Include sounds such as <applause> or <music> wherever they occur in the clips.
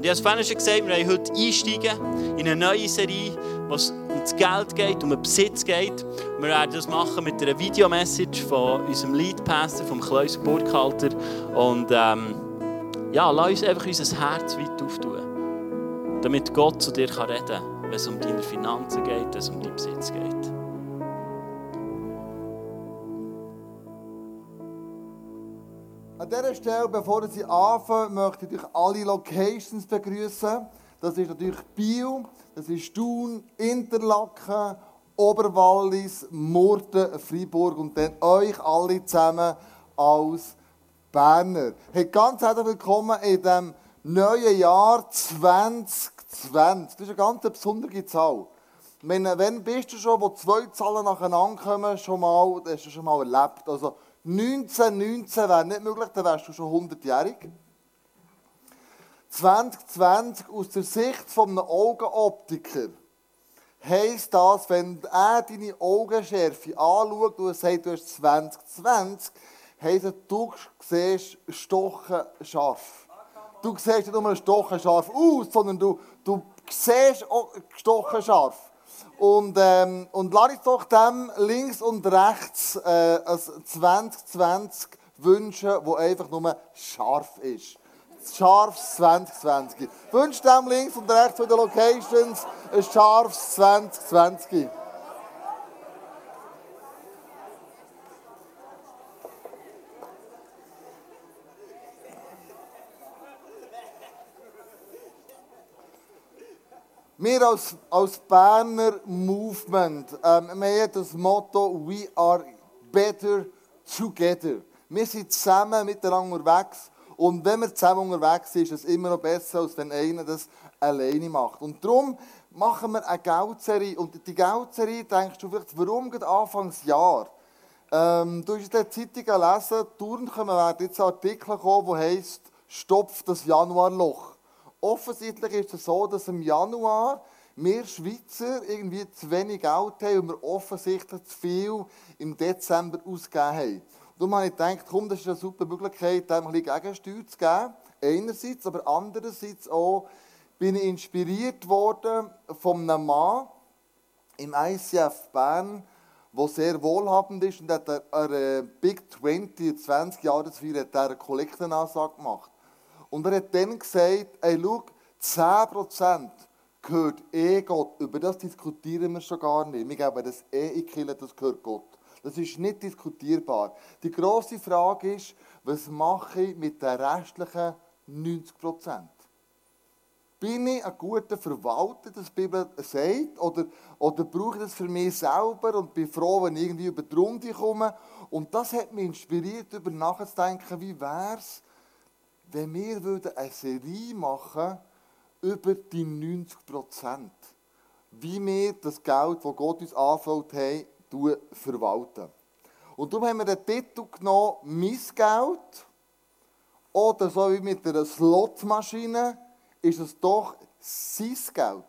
Und ich habe es vorhin schon gesagt, wir wollen heute einsteigen in eine neue Serie, wo es um das Geld geht, um den Besitz geht. Wir werden das machen mit einer Videomessage von unserem Leadpastor, vom Kleus Burkhalter. Und ähm, ja, lass uns einfach unser Herz weit auftun, damit Gott zu dir reden kann, wenn es um deine Finanzen geht, wenn es um deinen Besitz geht. Dieser Stelle, bevor Sie anfangen, möchte ich alle Locations begrüßen. Das ist natürlich Biel, das ist Thun, Interlaken, Oberwallis, Murten, Freiburg und dann euch alle zusammen als Berner. Hey, ganz herzlich willkommen in diesem neuen Jahr 2020. Das ist eine ganz besondere Zahl. Meine, wenn bist du schon, wo zwei Zahlen nacheinander kommen, schon mal, das hast du schon mal erlebt. Also 1919 wäre nicht möglich, dann wärst du schon 100-jährig. 2020 aus der Sicht von einem Augenoptiker heisst das, wenn er deine Augenschärfe anschaut und sagt, du hast 2020, heisst das, du siehst stochen scharf. Du siehst nicht nur stochen scharf aus, sondern du, du siehst auch stochen scharf. Und, ähm, und lass uns doch dem links und rechts äh, ein 2020 wünschen, wo einfach nur scharf ist. Scharfes 2020. Wünscht dem links und rechts von den Locations ein scharfes 2020. Wir als, als Berner Movement, ähm, wir haben das Motto «We are better together». Wir sind zusammen miteinander unterwegs und wenn wir zusammen unterwegs sind, ist es immer noch besser, als wenn einer das alleine macht. Und darum machen wir eine Geldserie. Und die Geldserie, denkst du vielleicht, warum geht Anfangsjahr? Ähm, du hast in der Zeitung gelesen, durch werden jetzt Artikel kommen, die heißt «Stopf das Januarloch». Offensichtlich ist es so, dass im Januar wir Schweizer irgendwie zu wenig Geld haben und wir offensichtlich zu viel im Dezember ausgegeben haben. Darum habe ich gedacht, komm, das ist eine super Möglichkeit, dem ein bisschen Gegensteuer zu geben. Einerseits, aber andererseits auch bin ich inspiriert worden von einem Mann im ICF Bern, der sehr wohlhabend ist und hat eine Big 20, 20 Jahresfeier, hat eine Kollektenansage gemacht. Und er hat dann gesagt, ey, schau, 10% gehört eh Gott. Über das diskutieren wir schon gar nicht. Wir geben das eh in die das gehört Gott. Das ist nicht diskutierbar. Die grosse Frage ist, was mache ich mit den restlichen 90%? Bin ich ein guter Verwalter, das die Bibel sagt? Oder, oder brauche ich das für mich selber und bin froh, wenn ich irgendwie über die Runde komme? Und das hat mich inspiriert, darüber nachzudenken, wie wäre es, wenn wir eine Serie machen über die 90 Prozent, wie wir das Geld, das Gott uns anfällt, haben, verwalten. Und darum haben wir den Titel genommen, «Mein Geld» oder so wie mit einer Slotmaschine, ist es doch sein Geld.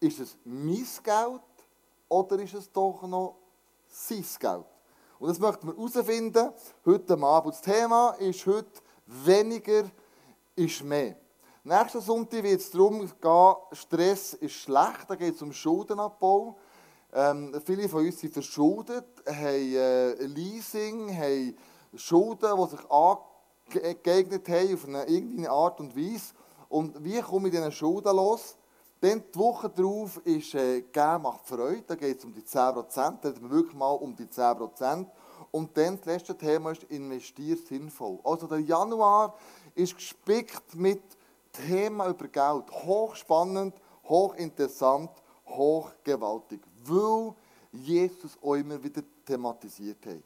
Ist es mein Geld oder ist es doch noch sein Geld? Und das möchten wir herausfinden heute Abend. Das Thema ist heute weniger ist mehr. Nächsten Sonntag wird es darum gehen, Stress ist schlecht. Da geht es um Schuldenabbau. Ähm, viele von uns sind verschuldet, haben äh, Leasing, haben Schulden, die sich angeeignet haben auf eine irgendeine Art und Weise. Und wie komme ich diesen Schulden los? Dann die Woche darauf ist äh, «Geben macht Freude». Da geht es um die 10%. Da reden wir wirklich mal um die 10%. Und dann das letzte Thema ist «Investiert sinnvoll». Also der Januar ist gespickt mit Themen über Geld. Hochspannend, hochinteressant, hochgewaltig. Weil Jesus auch immer wieder thematisiert hat.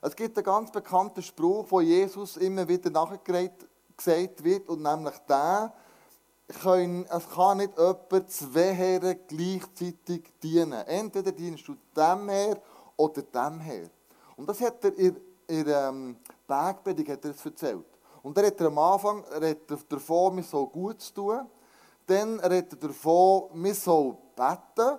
Es gibt einen ganz bekannten Spruch, wo Jesus immer wieder nachgesagt wird, und nämlich der, können, es kann nicht jemand zwei Herren gleichzeitig dienen. Entweder dienst du dem her oder dem her. Und das hat er in, in ähm, Bergpredigt hat er es erzählt. Und er hat er am Anfang redet er davon, wir sollen gut tun. Dann redet er davon, wir sollen beten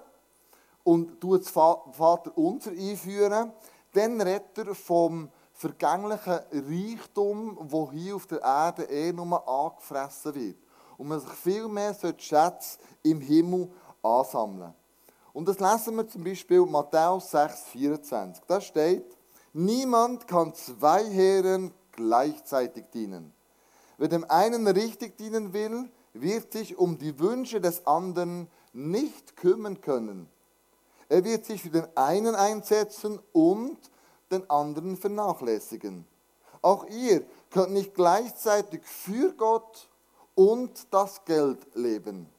und tut das Vater unser einführen. Dann redet er vom vergänglichen Reichtum, wo hier auf der Erde eh nur angefressen wird. Und man sich viel mehr Schätze im Himmel ansammeln. Und das lesen wir zum Beispiel Matthäus 6, 24. Da steht, niemand kann zwei Herren gleichzeitig dienen. Wer dem einen richtig dienen will, wird sich um die Wünsche des anderen nicht kümmern können. Er wird sich für den einen einsetzen und den anderen vernachlässigen. Auch ihr könnt nicht gleichzeitig für Gott und das Geld leben.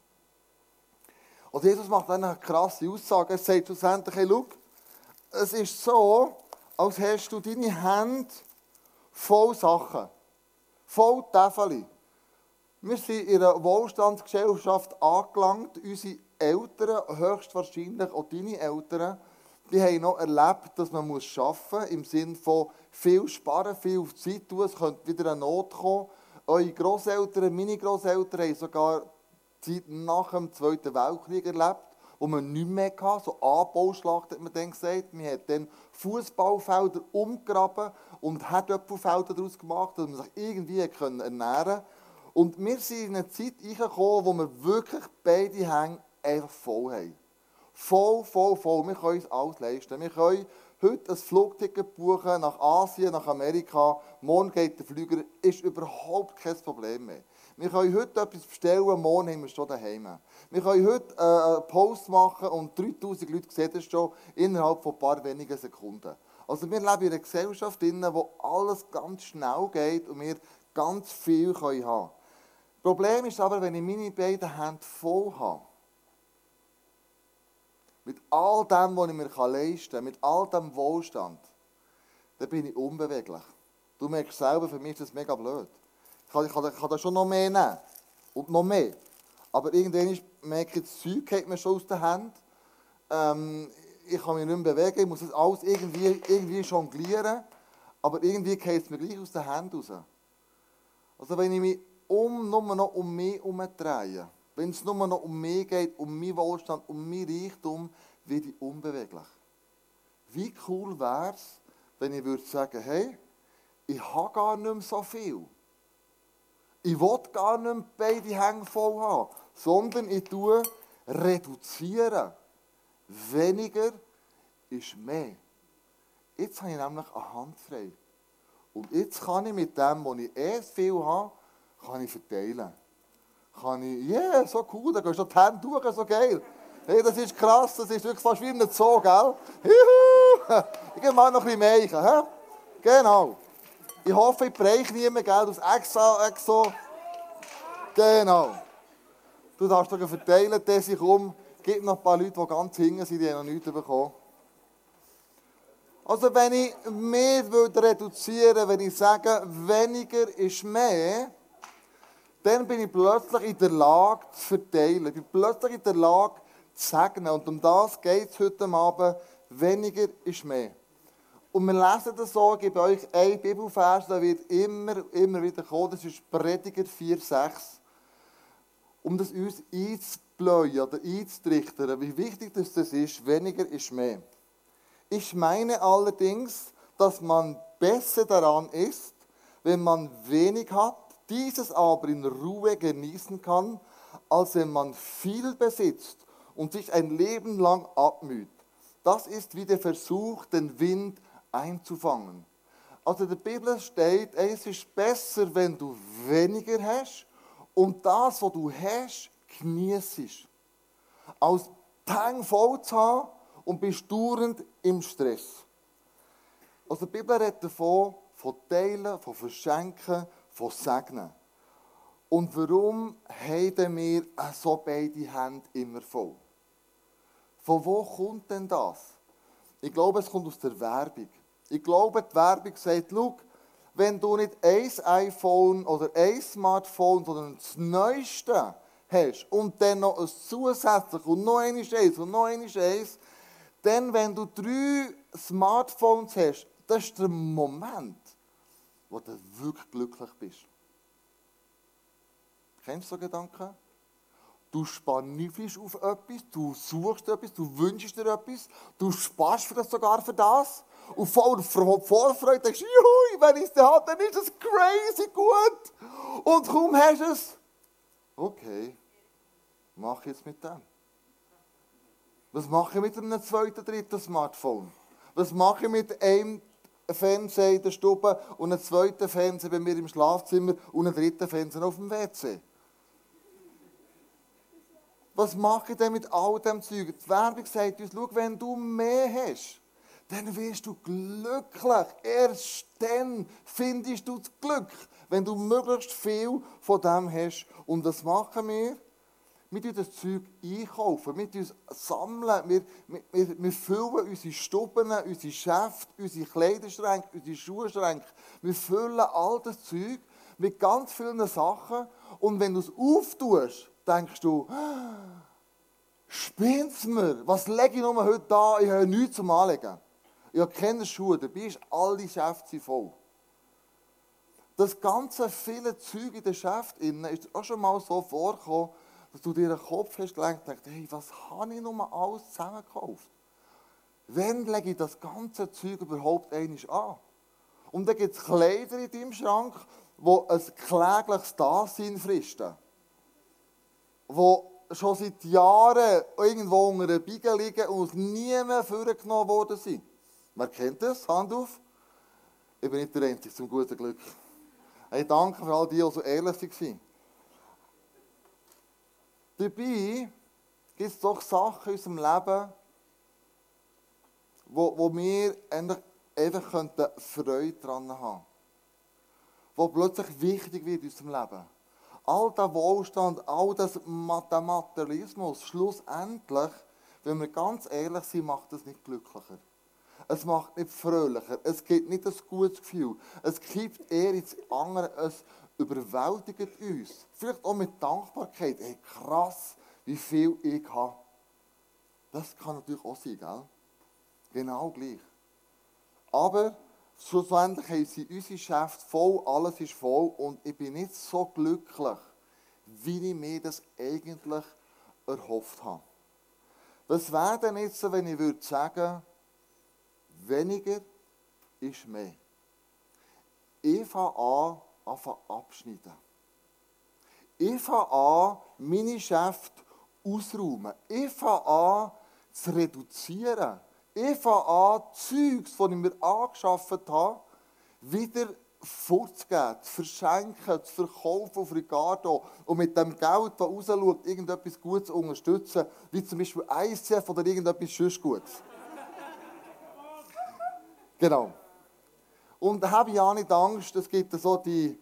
Und Jesus macht eine krasse Aussage. Er sagt schlussendlich, hey, schau, es ist so, als hast du deine Hände voll Sachen, voll Täfeli. Wir sind in einer Wohlstandsgesellschaft angelangt. Unsere Eltern, höchstwahrscheinlich auch deine Eltern, die haben noch erlebt, dass man arbeiten muss, im Sinne von viel sparen, viel Zeit tun, es könnte wieder eine Not kommen. Eure Großeltern, meine Großeltern haben sogar die Zeit nach dem Zweiten Weltkrieg erlebt, wo man nichts mehr hatte, so Anbauschlacht hat man dann gesagt. Man hat dann Fußballfelder umgraben und Herdöpfelfelder daraus gemacht, dass man sich irgendwie ernähren konnte. Und wir sind in eine Zeit reingekommen, wo wir wirklich beide Hänge einfach voll haben. Voll, voll, voll. Wir können uns alles leisten. Wir können heute ein Flugticket buchen nach Asien, nach Amerika. Morgen geht der Flüger, ist überhaupt kein Problem mehr. Wir können heute etwas bestellen, morgen haben wir es schon daheim. Wir können heute äh, einen Post machen und 3000 Leute sehen das schon innerhalb von ein paar wenigen Sekunden. Also wir leben in einer Gesellschaft, wo alles ganz schnell geht und wir ganz viel haben können. Das Problem ist aber, wenn ich meine beiden Hände voll habe, mit all dem, was ich mir leisten kann, mit all dem Wohlstand, dann bin ich unbeweglich. Du merkst selber, für mich ist das mega blöd. Ich kann, ich kann, ich kann da schon noch mehr nehmen. Und noch mehr. Aber irgendwann merke ich, das Zeug geht mir schon aus den Händen. Ähm, ich kann mich nicht mehr bewegen, ich muss das alles irgendwie, irgendwie jonglieren. Aber irgendwie geht es mir gleich aus den Händen raus. Also wenn ich mich um, nur noch um mich herumdrehen. Wenn es nur noch um mich geht, um meinen Wohlstand, um mein Reichtum, werde ich unbeweglich. Wie cool wäre es, wenn ich würde sagen, hey, ich habe gar nicht mehr so viel. Ich will gar nicht mehr beide Hänge voll haben, sondern ich tue reduzieren. Weniger ist mehr. Jetzt habe ich nämlich eine Hand frei. Und jetzt kann ich mit dem, was ich eh viel habe, kann ich verteilen. Kann ich, yeah, so cool, da gehst du die Hände durch, so geil. Hey, das ist krass, das ist wirklich fast wie ein Zoo, gell? Juhu! <laughs> Ich gehe mal noch ein bisschen mehr Genau. Ich hoffe, ich breche niemand, gell? Hast extra, extra. Genau. Du darfst doch verteilen, Tessi, komm. Gibt noch ein paar Leute, die ganz hinten sind, die haben noch nichts bekommen. Also wenn ich mehr reduzieren würde, wenn ich sage, weniger ist mehr, dann bin ich plötzlich in der Lage zu verteilen. Ich bin plötzlich in der Lage zu segnen. Und um das geht es heute Abend. Weniger ist mehr. Und wir lesen das so, ich gebe euch ein Bibelvers, der wird immer, immer wieder kommen. Das ist Prediger 4,6. Um das uns einzubläuen oder einzutrichtern, wie wichtig das ist, weniger ist mehr. Ich meine allerdings, dass man besser daran ist, wenn man wenig hat dieses aber in Ruhe genießen kann, als wenn man viel besitzt und sich ein Leben lang abmüht. Das ist wie der Versuch, den Wind einzufangen. Also in der Bibel steht, es ist besser, wenn du weniger hast und das, was du hast, genießt. Als Tang voll zu haben und bist dauernd im Stress. Also die Bibel redet davon, von Teilen, von Verschenken, von Segnen. Und warum haben wir so beide Hände immer voll? Von wo kommt denn das? Ich glaube, es kommt aus der Werbung. Ich glaube, die Werbung sagt, schau, wenn du nicht ein iPhone oder ein Smartphone, sondern das Neueste hast und dann noch ein zusätzlich und noch eines eins und noch eines eins, dann, wenn du drei Smartphones hast, das ist der Moment, wo du wirklich glücklich bist. Kennst du so Gedanken? Du spannifst auf etwas, du suchst etwas, du wünschst dir etwas, du sparst vielleicht sogar für das und voller Vorfreude denkst, juhui, wenn ich es habe, dann ist es crazy gut. Und kaum hast du es, okay, mach jetzt mit dem. Was mache ich mit einem zweiten, dritten Smartphone? Was mache ich mit einem Fernseher in der Stube und einem zweiten Fernseher bei mir im Schlafzimmer und einem dritten Fernseher auf dem WC? Was mache ich denn mit all dem Zeug? Die Werbung sagt uns, schau, wenn du mehr hast, dann wirst du glücklich. Erst dann findest du das Glück, wenn du möglichst viel von dem hast. Und das machen wir? Wir tun das Zeug einkaufen, wir tun sammeln, wir, wir, wir füllen unsere Stuben, unsere Schäfte, unsere Kleiderschränke, unsere Schuhschränke. Wir füllen all das Zeug mit ganz vielen Sachen. Und wenn du es auftust, denkst du, spinnt's mir? Was lege ich nur heute da? Ich habe nichts zum Anlegen. Ich habe keine Schuhe, dabei ist alle Schäfte voll. Das ganze viele Zeug in den Schäften ist auch schon mal so vorgekommen, dass du dir den Kopf hast gelegt und denkst, hey, was habe ich nur alles zusammengekauft? Wann lege ich das ganze Zeug überhaupt einmal an? Und dann gibt es Kleider in deinem Schrank, die ein klägliches Dasein fristen. Die schon seit Jahren irgendwo unter einer Biege liegen und nie mehr vorgenommen worden sind. Wer kennt das? Hand auf. Ich bin nicht der Einzige, zum guten Glück. Hey, danke für all die, die so ehrlich waren. Dabei gibt es doch Sachen in unserem Leben, wo, wo wir einfach Freude daran haben Wo plötzlich wichtig wird in unserem Leben. All der Wohlstand, all das Materialismus, schlussendlich, wenn wir ganz ehrlich sind, macht das nicht glücklicher. Es macht nicht fröhlicher. Es gibt nicht ein gutes Gefühl. Es gibt eher ins andere. Es überwältigt uns. Vielleicht auch mit Dankbarkeit. Hey, krass, wie viel ich habe. Das kann natürlich auch sein, gell? Genau gleich. Aber schlussendlich haben sie unsere Geschäfte voll, alles ist voll und ich bin nicht so glücklich, wie ich mir das eigentlich erhofft habe. Was wäre denn jetzt, wenn ich würde sagen, weniger ist mehr? Ich fange an, anfangen abschneiden. Ich fange an, meine Geschäfte auszuräumen. Ich fange an, zu reduzieren. Ich fange an, Zeugs, die ich mir angeschafft habe, wieder vorzugeben, zu verschenken, zu verkaufen auf Ricardo und mit dem Geld, das rausschaut, irgendetwas Gutes zu unterstützen, wie zum Beispiel ICF oder irgendetwas sonst Gutes. genau. Und da habe ich auch nicht Angst, es gibt so die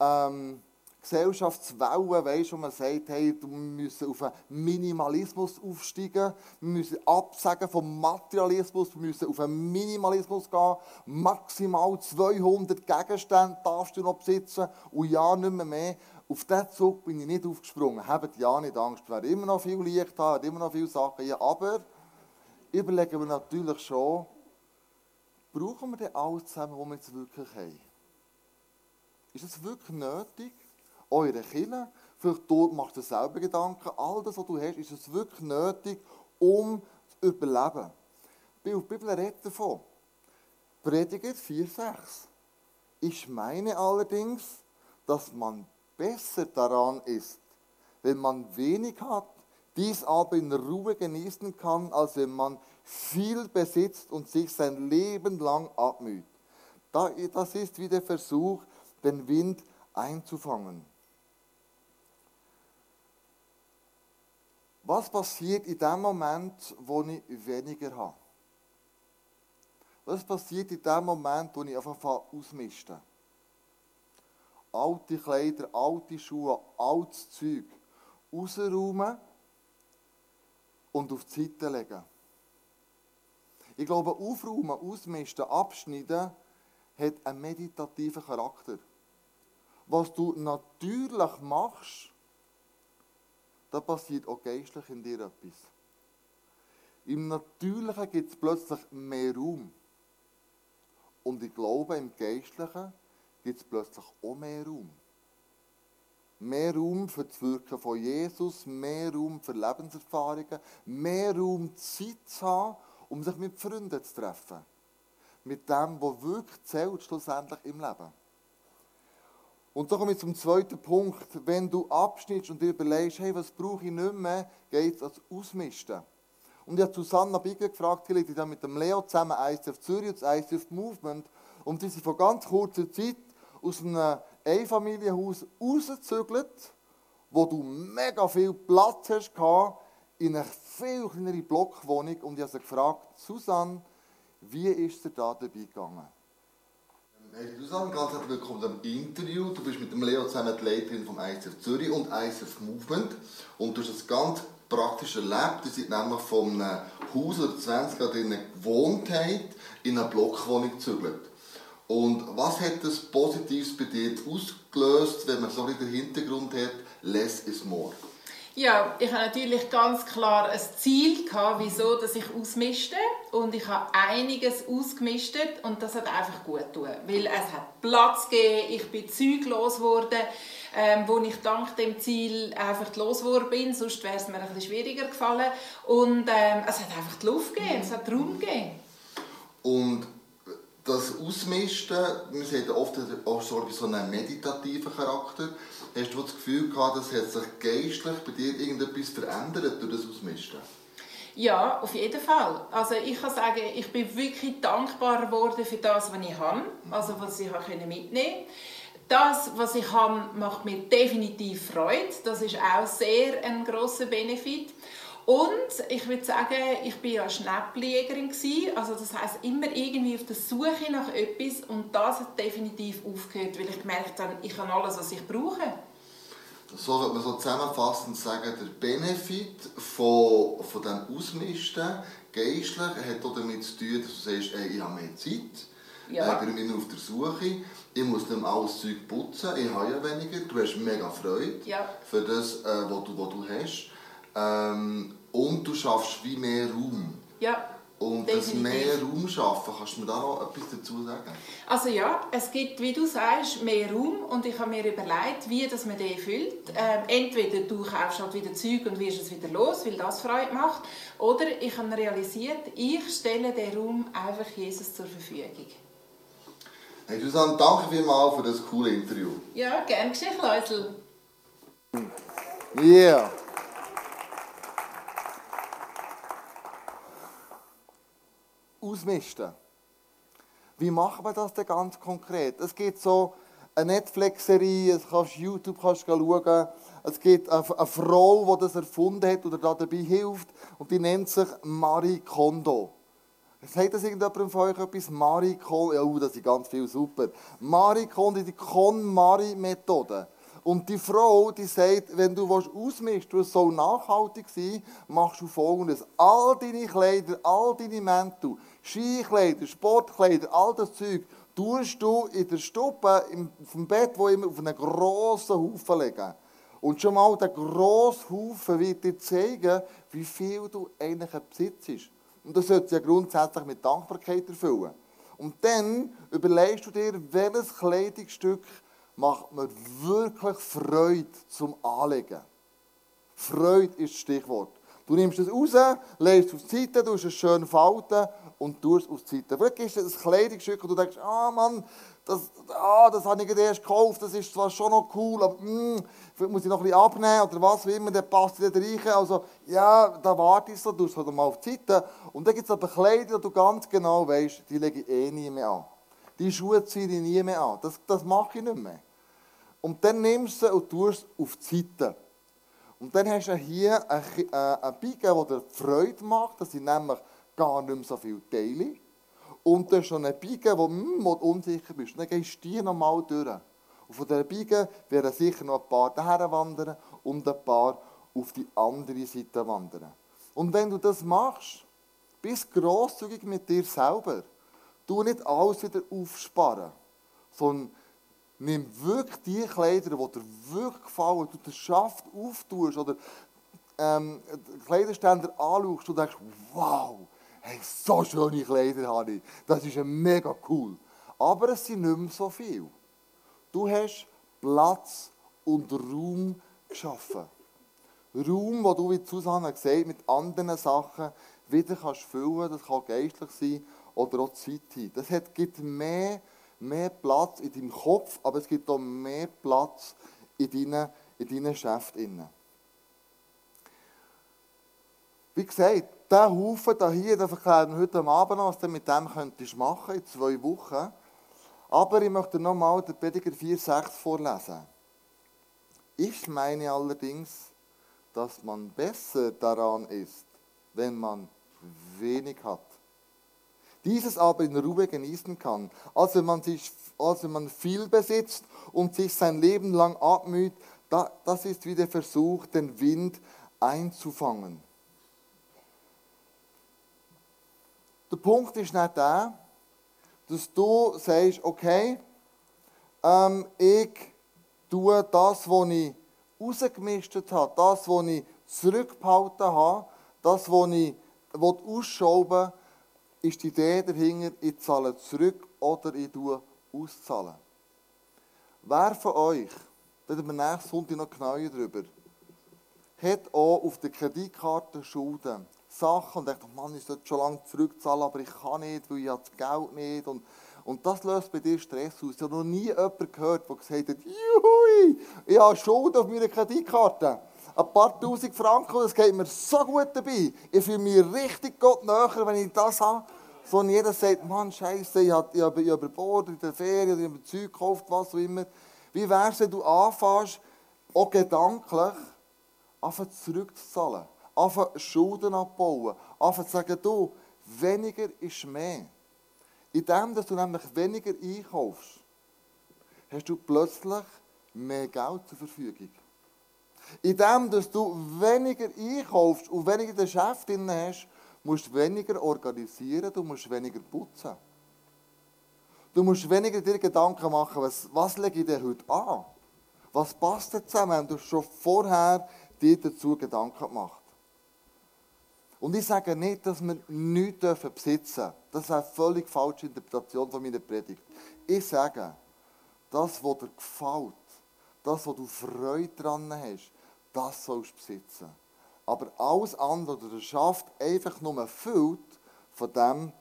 ähm, Gesellschaftswellen, weißt, wo man sagt, hey, wir müssen auf einen Minimalismus aufsteigen, wir müssen absagen vom Materialismus, wir müssen auf einen Minimalismus gehen, maximal 200 Gegenstände darfst du noch besitzen und ja, nicht mehr mehr. Auf diesen Zug bin ich nicht aufgesprungen. Habt ja nicht Angst, wir werden immer noch viel Licht haben, immer noch viele Sachen hier, aber überlegen wir natürlich schon, brauchen wir denn alles zusammen, was wir jetzt wirklich haben? Ist es wirklich nötig? Eure Kinder, vielleicht du machst dir selber Gedanken, all das, was du hast, ist es wirklich nötig, um zu überleben? Die Bibel redet davon. Prediger 4,6. Ich meine allerdings, dass man besser daran ist, wenn man wenig hat, dies aber in Ruhe genießen kann, als wenn man viel besitzt und sich sein Leben lang abmüht. Das ist wie der Versuch, den Wind einzufangen. Was passiert in dem Moment, wo ich weniger habe? Was passiert in dem Moment, wo ich einfach ausmiste? Alte Kleider, alte Schuhe, altes Zeug rausräumen und auf die Seite legen. Ich glaube, aufräumen, ausmisten, abschneiden hat einen meditativen Charakter. Was du natürlich machst, da passiert auch geistlich in dir etwas. Im Natürlichen gibt es plötzlich mehr Raum. Und ich glaube, im Geistlichen gibt es plötzlich auch mehr Raum. Mehr Raum für das Wirken von Jesus, mehr Raum für Lebenserfahrungen, mehr Raum Zeit zu haben, um sich mit Freunden zu treffen. mit dem, was wirklich zählt, schlussendlich im Leben. Und so komme ich zum zweiten Punkt. Wenn du abschnittst und dir überlegst, hey, was brauche ich nicht mehr, geht es als Ausmisten. Und ich habe Susanna Bigger gefragt, die liegt mit dem Leo zusammen ICF Zürich und das ICF Movement. Und die sind vor ganz kurzer Zeit aus einem Einfamilienhaus rausgezügelt, wo du mega viel Platz hast in eine viel kleinere Blockwohnung. Und ich habe sie gefragt, Susanne, wie ist es da dabei gegangen? Hey Susanne, ganz herzlich willkommen zum Interview. Du bist mit dem Leo zusammen die Leiterin vom ICF Zürich und ICF Movement. Und du hast es ganz praktisch erlebt. Du seid nämlich von einem Haus oder 20 Jahre drinnen gewohnt in eine Blockwohnung gezügelt. Und was hat das Positives bei dir ausgelöst, wenn man so den Hintergrund hat, less is more? Ja, ich habe natürlich ganz klar ein Ziel gehabt, wieso dass ich ausmischte. Und ich habe einiges ausgemistet und das hat einfach gut getan, weil es hat Platz gegeben, ich bin zeuglos geworden, ähm, wo ich dank dem Ziel einfach losgeworden bin, sonst wäre es mir ein bisschen schwieriger gefallen. Und ähm, es hat einfach die Luft gegeben, es hat Raum gegeben. Und das Ausmisten, wir sehen oft auch so einen meditativen Charakter. Hast du das Gefühl gehabt, dass hat sich geistlich bei dir irgendetwas verändert durch das Ausmisten? Ja, auf jeden Fall. Also ich kann sagen, ich bin wirklich dankbar geworden für das, was ich habe, also was ich mitnehmen konnte. Das, was ich habe, macht mir definitiv Freude. Das ist auch sehr ein großer Benefit. Und ich würde sagen, ich war ja Schnäppeljägerin also das heißt immer irgendwie auf der Suche nach etwas und das hat definitiv aufgehört, weil ich gemerkt habe, ich habe alles, was ich brauche. So sollte man so zusammenfassend sagen, der Benefit von, von dem Ausmisten geistlich hat auch damit zu tun, dass du sagst, ey, ich habe mehr Zeit, ja. ich bin immer auf der Suche, ich muss dann alles Zeug putzen, ich habe ja weniger, du hast mega Freude ja. für das, äh, was, du, was du hast. Ähm, und du schaffst wie mehr Raum. Ja. Und Definitiv. das mehr Raum schaffen, kannst du mir da noch etwas dazu sagen? Also ja, es gibt, wie du sagst, mehr Raum und ich habe mir überlegt, wie das man den füllt. Ähm, entweder du kaufst halt wieder Zeug und wirst es wieder los, weil das Freude macht, oder ich habe realisiert, ich stelle den Raum einfach Jesus zur Verfügung. Hey Susanne, danke vielmals für das coole Interview. Ja, gern geschehen, Leusel. Yeah. Ausmisten. Wie machen wir das denn ganz konkret? Es gibt so eine Netflix-Serie, kannst YouTube kannst schauen. Es gibt eine, eine Frau, die das erfunden hat oder dabei hilft und die nennt sich Marie Kondo. Sagt das irgendjemand von euch etwas? Marie Kondo, ja, uh, das ist ganz viel super. Marie Kondo, die Kon-Marie-Methode. Und die Frau, die sagt, wenn du ausmischst, du soll nachhaltig sein, machst du folgendes. All deine Kleider, all deine Mäntel, Skikleider, Sportkleider, all das Zeug, tust du in der Stube, auf dem Bett, wo immer auf einen grossen Haufen legen. Und schon mal der grosse Haufen wird dir zeigen, wie viel du eigentlich besitzt. Und das sollte ja grundsätzlich mit Dankbarkeit erfüllen. Und dann überlegst du dir, welches Kleidungsstück macht mir wirklich Freude zum Anlegen. Freude ist das Stichwort. Du nimmst es raus, legst es auf die Seite, du es schön falten und tust es auf die Seite. Vielleicht ist es ein Kleidungsstück und du denkst, ah Mann, das, ah, das habe ich erst gekauft, das ist zwar schon noch cool, aber mm, muss ich noch bisschen abnehmen oder was wie immer, dann passt nicht rein. Also ja, da warte ich so, du es halt mal auf die Seite. Und dann gibt es aber Kleider, die du ganz genau weißt, die lege ich eh nie mehr an. Die Schuhe ziehe ich nie mehr an. Das, das mache ich nicht mehr. Und dann nimmst du sie und tust es auf die Seite. Und dann hast du hier äh, ein Biegen, der dir Freude macht. Das sind nämlich gar nicht mehr so viele Teile. Und dann ist noch ein Biegen, wo, hm, wo du unsicher bist. Und dann gehst du die nochmal durch. Und von dieser Biegen werden sicher noch ein paar daher wandern und ein paar auf die andere Seite wandern. Und wenn du das machst, bist grosszügig mit dir selber. Du nicht alles wieder aufsparen, sondern nimm wirklich die Kleider, die dir wirklich gefallen, du den Schaft auftust oder ähm, Kleiderständer anschaust und denkst, wow, hey, so schöne Kleider habe ich. Das ist mega cool. Aber es sind nicht mehr so viel. Du hast Platz und Raum geschaffen. Raum, wo du, wie Susanne gesagt mit anderen Sachen wieder kannst füllen Das kann geistlich sein oder auch Zeit hin. Das hat, gibt mehr, mehr Platz in deinem Kopf, aber es gibt auch mehr Platz in deinen, in deinen Geschäften. Wie gesagt, dieser Haufen hier, den verklären wir heute Abend noch, was du mit dem könntest machen in zwei Wochen. Aber ich möchte nochmal den Prediger 4,6 vorlesen. Ich meine allerdings, dass man besser daran ist, wenn man wenig hat. Dieses aber in Ruhe genießen kann, als wenn man, sich, als wenn man viel besitzt und sich sein Leben lang abmüht, das ist wie der Versuch, den Wind einzufangen. Der Punkt ist nicht der, dass du sagst, okay, ähm, ich tue das, was ich rausgemischt habe, das, was ich zurückgehalten habe, das, was ich ausschrauben will, ist die Idee dahinter, ich zahle zurück oder ich tue auszahlen. Wer von euch, reden wir nächsten Sonntag noch genauer darüber, hat auch auf der Kreditkarte Schulden? Sachen und denkt, Mann, ich sollte schon lange zurückzahlen, aber ich kann nicht, weil ich das Geld nicht. Und, und das löst bei dir Stress aus. Ich habe noch nie jemanden gehört, der gesagt hat, Juhui, ich habe Schuld auf meiner Kreditkarte. Ein paar tausend Franken, das geht mir so gut dabei. Ich fühle mich richtig Gott näher, wenn ich das habe. So und jeder sagt, Mann, Scheiße, ich habe, ich habe überbordet in der Ferien, ich habe Zeug gekauft, was auch immer. Wie wäre es, wenn du anfängst, auch gedanklich, einfach zurückzuzahlen? anfangen Schulden abbauen, anfangen zu sagen, du, weniger ist mehr. In dem, dass du nämlich weniger einkaufst, hast du plötzlich mehr Geld zur Verfügung. In dem, dass du weniger einkaufst und weniger Geschäft drin hast, musst du weniger organisieren, du musst weniger putzen. Du musst weniger dir Gedanken machen, was, was lege ich dir heute an? Was passt da zusammen, wenn du schon vorher dir dazu Gedanken gemacht und ich sage nicht, dass wir nichts besitzen dürfen. Das wäre eine völlig falsche Interpretation von meiner Predigt. Ich sage, das, was dir gefällt, das, wo du Freude daran hast, das sollst du besitzen. Aber alles andere, was du schaffst, einfach nur füllt, von dem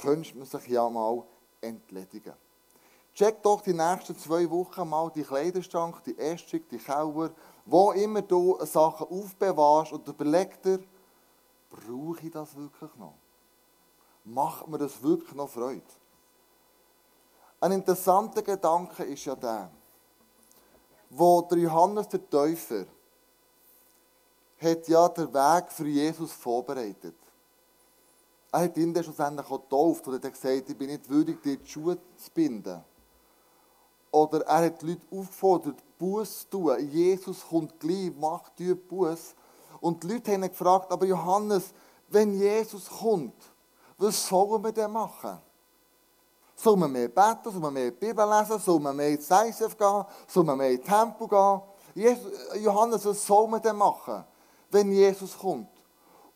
könnte man sich ja mal entledigen. Check doch die nächsten zwei Wochen mal die Kleiderstank, die Essstück, die Keller, wo immer du Sachen aufbewahrst und überleg dir, brauche ich das wirklich noch? Macht mir das wirklich noch Freude? Ein interessanter Gedanke ist ja der, wo der Johannes der Täufer hat ja den Weg für Jesus vorbereitet. Er hat ihn dann schlussendlich getauft und hat gesagt, ich bin nicht würdig, dir die Schuhe zu binden. Oder er hat die Leute aufgefordert, Buß zu tun. Jesus kommt gleich, macht dir Buß. Und die Leute haben ihn gefragt, aber Johannes, wenn Jesus kommt, was sollen wir denn machen? Sollen wir mehr beten, sollen wir mehr Bibel lesen, sollen wir mehr ins ICF gehen, sollen wir mehr ins Tempo gehen? Jesus, Johannes, was sollen wir denn machen, wenn Jesus kommt?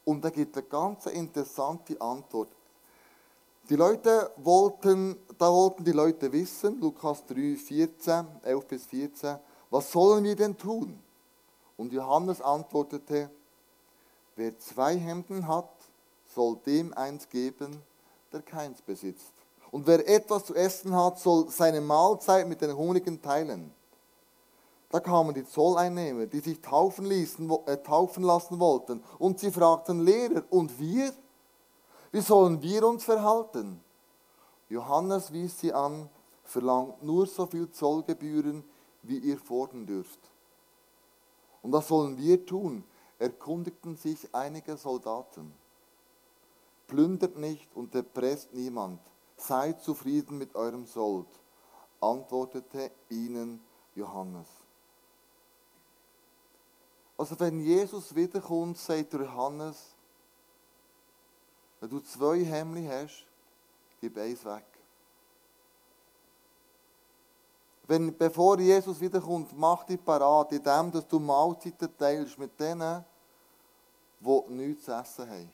Und da gibt eine ganz interessante Antwort. Die Leute wollten, da wollten die Leute wissen, Lukas 3, 14, 11 bis 14, was sollen wir denn tun? Und Johannes antwortete, Wer zwei Hemden hat, soll dem eins geben, der keins besitzt. Und wer etwas zu essen hat, soll seine Mahlzeit mit den Hungrigen teilen. Da kamen die Zolleinnehmer, die sich taufen, ließen, äh, taufen lassen wollten. Und sie fragten Lehrer, und wir? Wie sollen wir uns verhalten? Johannes wies sie an, verlangt nur so viel Zollgebühren, wie ihr fordern dürft. Und was sollen wir tun? erkundigten sich einige Soldaten. Plündert nicht und erpresst niemand. Seid zufrieden mit eurem Sold, antwortete ihnen Johannes. Also wenn Jesus wiederkommt, sagt Johannes, wenn du zwei Hemmli hast, gib eins weg. Wenn, bevor Jesus wiederkommt, mach dich parat, indem dass du Mahlzeiten teilst mit denen, die nichts zu essen haben.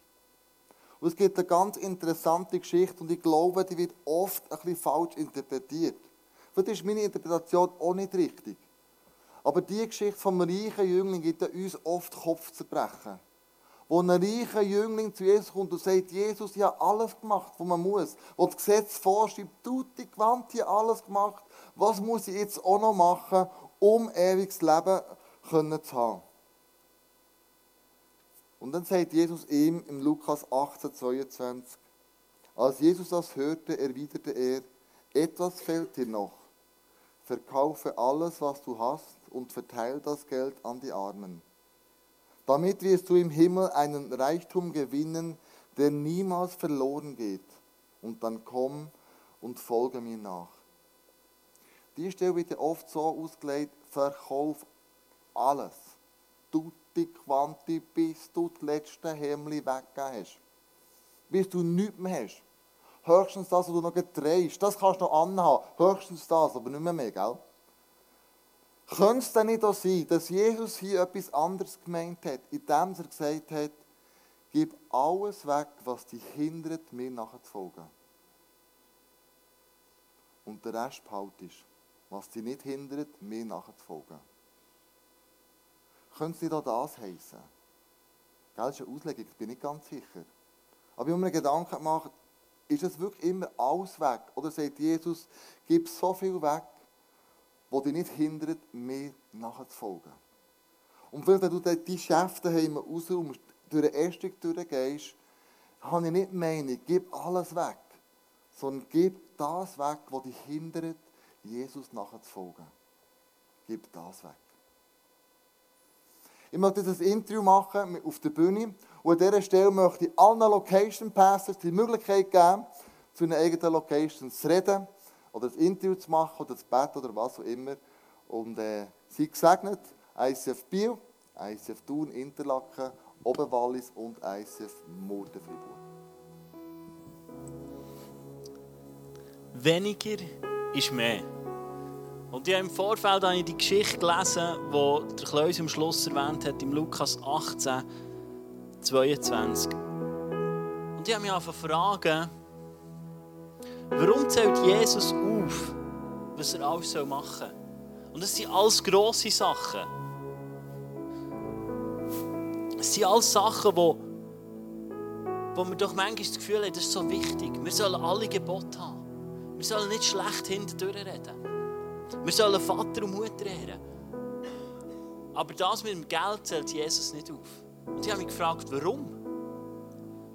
Und es gibt eine ganz interessante Geschichte und ich glaube, die wird oft ein bisschen falsch interpretiert. Vielleicht ist meine Interpretation auch nicht richtig. Aber die Geschichte vom reichen Jüngling gibt uns oft Kopfzerbrechen. wo ein reicher Jüngling zu Jesus kommt und sagt, Jesus, ich habe alles gemacht, was man muss. Wo das Gesetz vorschreibt, tutti quanti, alles gemacht. Was muss ich jetzt auch noch machen, um ewiges Leben zu haben? Und dann sagt Jesus ihm im Lukas 18, 22, als Jesus das hörte, erwiderte er, etwas fehlt dir noch. Verkaufe alles, was du hast und verteile das Geld an die Armen. Damit wirst du im Himmel einen Reichtum gewinnen, der niemals verloren geht. Und dann komm und folge mir nach. Die Stelle wird oft so ausgelegt, verkauf alles. Tutti quanti, bis du das letzte Hemli weggegeben hast. Bis du nichts mehr hast. Höchstens das, was du noch getreibst. Das kannst du noch anhaben. Höchstens das, aber nicht mehr, mehr gell? Könnte es denn nicht auch sein, dass Jesus hier etwas anderes gemeint hat, indem er gesagt hat, gib alles weg, was dich hindert, mir nachzufolgen. Und der Rest behaltest, was dich nicht hindert, mir nachzufolgen. Könnte es nicht auch das heißen? Das ist eine Auslegung, ich bin nicht ganz sicher. Aber ich habe mir Gedanken gemacht, ist es wirklich immer alles weg? Oder sagt Jesus, gib so viel weg, wo dich nicht hindert, mir nachzufolgen. Und wenn du diese Geschäfte daheim rausräumst, durch den ersten durchgehst, habe ich nicht Meinung, gib alles weg, sondern gib das weg, was dich hindert, Jesus nachzufolgen. Gib das weg. Ich möchte jetzt ein Interview machen auf der Bühne und an dieser Stelle möchte ich allen Location Passers die Möglichkeit geben, zu einer eigenen Location zu reden oder ein Interview zu machen oder zu beten oder was auch immer. Und äh, sie gesegnet, ICF Biel, ICF Thun, Interlaken, Oberwallis und ICF Murtenfreiburg. Weniger ist mehr. Und ich habe im Vorfeld habe ich die Geschichte gelesen, die der Kleus am Schluss erwähnt hat, im Lukas 18, 22. Und ich habe mich einfach fragen, Warum zählt Jesus auf, was er alles machen soll? Und das sind alles grosse Sachen. Es sind alles Sachen, wo, wo wir doch manchmal das Gefühl haben, das ist so wichtig. Wir sollen alle Gebote haben. Wir sollen nicht schlecht hinterher reden. Wir sollen Vater und Mutter ehren. Aber das mit dem Geld zählt Jesus nicht auf. Und ich habe mich gefragt, warum?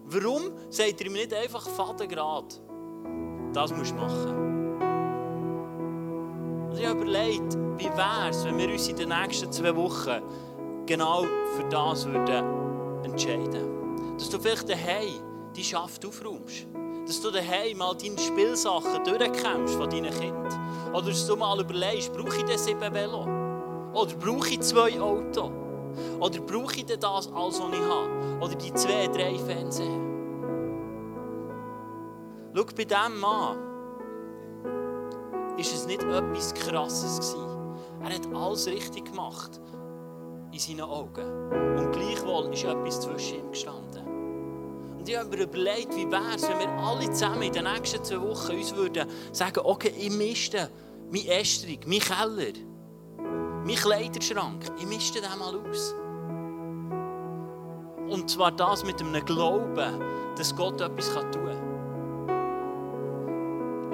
Warum sagt er ihm nicht einfach Vater gerade? Das musst du machen. Und ich habe überlegt, wie wäre es, wenn wir uns in den nächsten zwei Wochen genau für das würden entscheiden Dass du vielleicht daheim die Schaft aufräumst. Dass du daheim mal deine Spielsachen durchkämpfst von deinen Kindern. Oder dass du mal überlegst, brauche ich das sieben Velo? Oder brauche ich zwei Autos? Oder brauche ich das alles, was ich habe? Oder die zwei, drei Fernseher? Schau, bei diesem Mann war es nicht etwas Krasses. Er hat alles richtig gemacht in seinen Augen. Und gleichwohl ist etwas zwischen ihm gestanden. Und ich habe mir überlegt, wie wäre es, wenn wir alle zusammen in den nächsten zwei Wochen uns würden sagen, okay, ich mischte mein Estrich, mein Keller, mein Kleiderschrank, ich mischte den mal aus. Und zwar das mit einem Glauben, dass Gott etwas tun kann.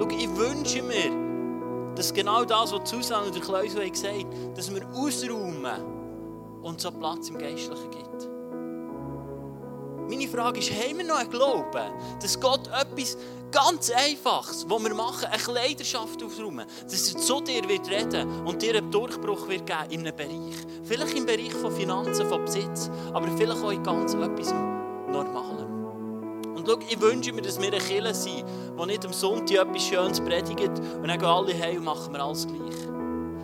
Schau, ich wünsche mir, dass genau das, was Susanne und der Kleusel haben gesagt dass wir ausräumen und so Platz im Geistlichen gibt. Meine Frage ist, haben wir noch einen Glauben, dass Gott etwas ganz Einfaches, was wir machen, eine Kleiderschaft aufräumen, dass er zu dir wird reden und dir einen Durchbruch wird geben in einem Bereich. Vielleicht im Bereich von Finanzen, von Besitz, aber vielleicht auch in ganz etwas Normalem. Und schau, ich wünsche mir, dass wir eine Kirche sind, die nicht am Sonntag etwas Schönes predigt und dann gehen alle heim und machen wir alles gleich.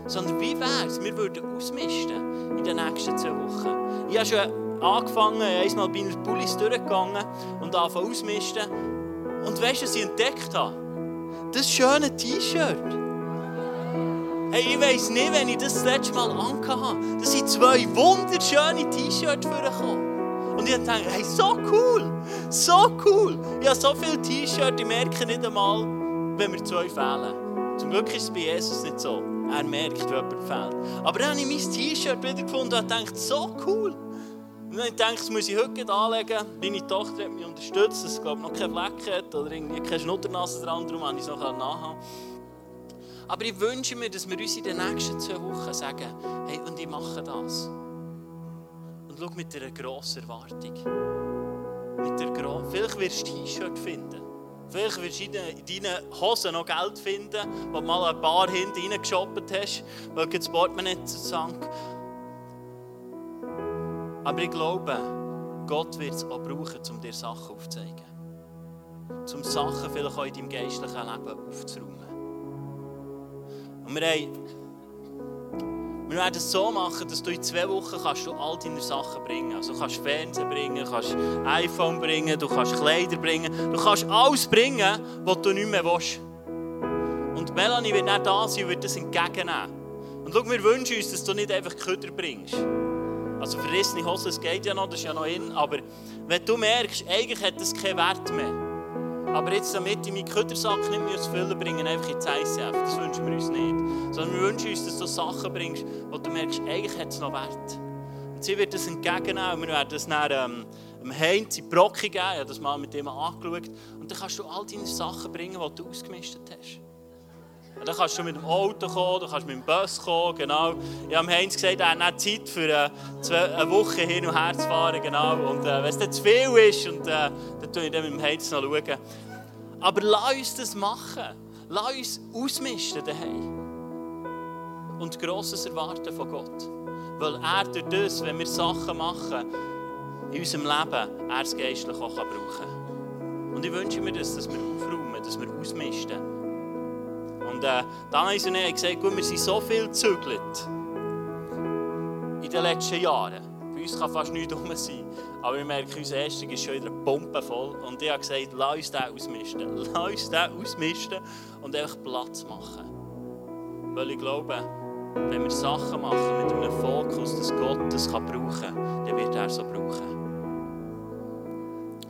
Sondern wie wäre es, wir würden ausmisten in den nächsten zwei Wochen. Ich habe schon angefangen, einmal bin ich Pullis durchgegangen und angefangen ausmisten. Und weißt du, was ich entdeckt habe? Das schöne T-Shirt. Hey, ich weiss nicht, wenn ich das das letzte Mal angehabt habe. Das sind zwei wunderschöne T-Shirts vorgekommen. Und ich dachte, hey, so cool, so cool. Ich habe so viele T-Shirts, ich merke nicht einmal, wenn wir zwei fehlen. Zum Glück ist es bei Jesus nicht so. Er merkt, wenn jemand fehlt. Aber dann habe ich mein T-Shirt wieder gefunden und dachte, so cool. Und dann denke ich, das muss ich heute anlegen. Meine Tochter hat mich unterstützt, dass sie glaube noch keine Flecken hat oder irgendwie keine Schnutternase dran, darum konnte ich es noch nachhaben. Aber ich wünsche mir, dass wir uns in den nächsten zwei Wochen sagen, hey, und ich mache das. Und schau mit einer grossen Erwartung. Mit der Gro Vielleicht wirst du ein T-Shirt finden. Vielleicht wirst du in deinen Hosen noch Geld finden, wo du mal ein paar hinten reingeshoppt hast, weil das Portemonnaie zusammen Aber ich glaube, Gott wird es auch brauchen, um dir Sachen aufzuzeigen. Um Sachen vielleicht auch in deinem geistlichen Leben aufzuräumen. Und wir, haben, wir werden es so machen, dass du in zwei Wochen kannst du all deine Sachen bringen kannst. Also du kannst Fernsehen bringen, kannst iPhone bringen, du kannst Kleider bringen. Du kannst alles bringen, was du nicht mehr willst. Und Melanie wird nicht da sein und wird das entgegennehmen. Und schau, wir wünschen uns, dass du nicht einfach Köder bringst. Also verrissene Hosen, das geht ja noch, das ist ja noch in. Aber wenn du merkst, eigentlich hat das keinen Wert mehr. Aber jetzt, damit ich meinen Ködersack nicht mehr füllen bringen einfach ins ICF. Das wünschen wir uns nicht. Sondern wir wünschen uns, dass du Sachen bringst, wo du merkst, eigentlich hat es noch Wert. Und sie wird das entgegennehmen. Wir werden das dann ähm, dem Heinz in Brocke geben. Ich habe das mal mit ihm angeschaut. Und dann kannst du all deine Sachen bringen, die du ausgemistet hast. Dann kannst du mit dem Auto kommen, du kannst mit dem Bus kommen, genau. Ich habe Heinz gesagt, er hat nicht Zeit für äh, eine Woche hin und her zu fahren, genau. Und äh, wenn es dann zu viel ist, und, äh, dann schaue ich dann mit dem Heinz noch. Schauen. Aber lass uns das machen. Lass uns ausmisten daheim. Und Grosses erwarten von Gott. Weil er durch das, wenn wir Sachen machen, in unserem Leben, er es geistlich auch brauchen kann. Und ich wünsche mir das, dass wir aufräumen, dass wir ausmisten. Und äh, dann haben sie gesagt, gut, wir sind so viel gezügelt in den letzten Jahren. Bei uns kann fast nichts <laughs> rum sein. Aber wir merken, unser Essen ist schon wieder Pumpe voll. Und ich habe gesagt, lass uns den ausmisten. <laughs> Lass uns den ausmisten und einfach Platz machen. Weil ich glaube, wenn wir Sachen machen mit einem Fokus, dass Gott das kann brauchen kann, dann wird er so brauchen.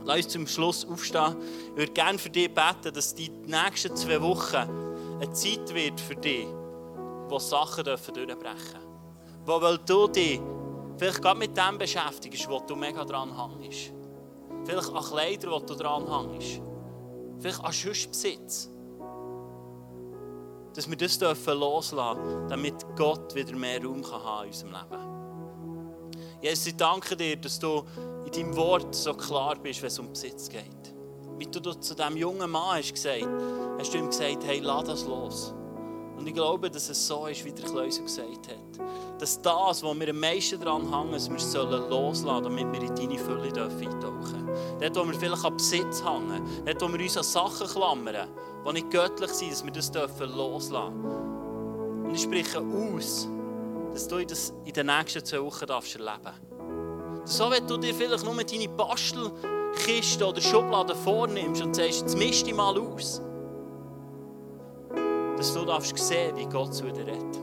Lass uns zum Schluss aufstehen. Ich würde gerne für dich beten, dass die nächsten zwei Wochen eine Zeit wird für dich, wo Sachen durchbrechen dürfen. Wo weil du dich vielleicht gerade mit dem beschäftigst, wo du mega dran hängst. Vielleicht an Kleidern, wo du dran hängst. Vielleicht an Schussbesitz. Dass wir das dürfen loslassen damit Gott wieder mehr Raum kann haben in unserem Leben. Jesus, ich danke dir, dass du in deinem Wort so klar bist, wenn es um Besitz geht wie du zu diesem jungen Mann hast gesagt hast du ihm gesagt, hey, lass das los. Und ich glaube, dass es so ist, wie der Kläuser gesagt hat. Dass das, wo wir am meisten daran hängen, dass wir es loslassen damit wir in deine Fülle eintauchen dürfen. Dort, wo wir vielleicht an Besitz hängen, dort, wo wir uns an Sachen klammern, die nicht göttlich sind, dass wir das dürfen loslassen Und ich spreche aus, dass du das in den nächsten zwei Wochen erleben darfst. So, wenn du dir vielleicht nur deine Bastel Kiste oder Schublade vornimmst und sagst, jetzt misch dich mal aus. Dass du darfst sehen, wie Gott zu dir redet.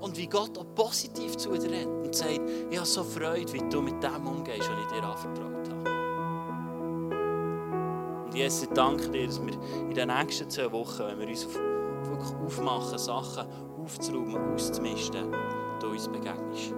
Und wie Gott auch positiv zu dir redet und sagt, ich habe so Freude, wie du mit dem umgehst, was ich dir anvertraut habe. Und Jesus, ich danke dir, dass wir in den nächsten zwei Wochen, wenn wir uns wirklich aufmachen, Sachen aufzuräumen, auszumisten, du uns begegnest.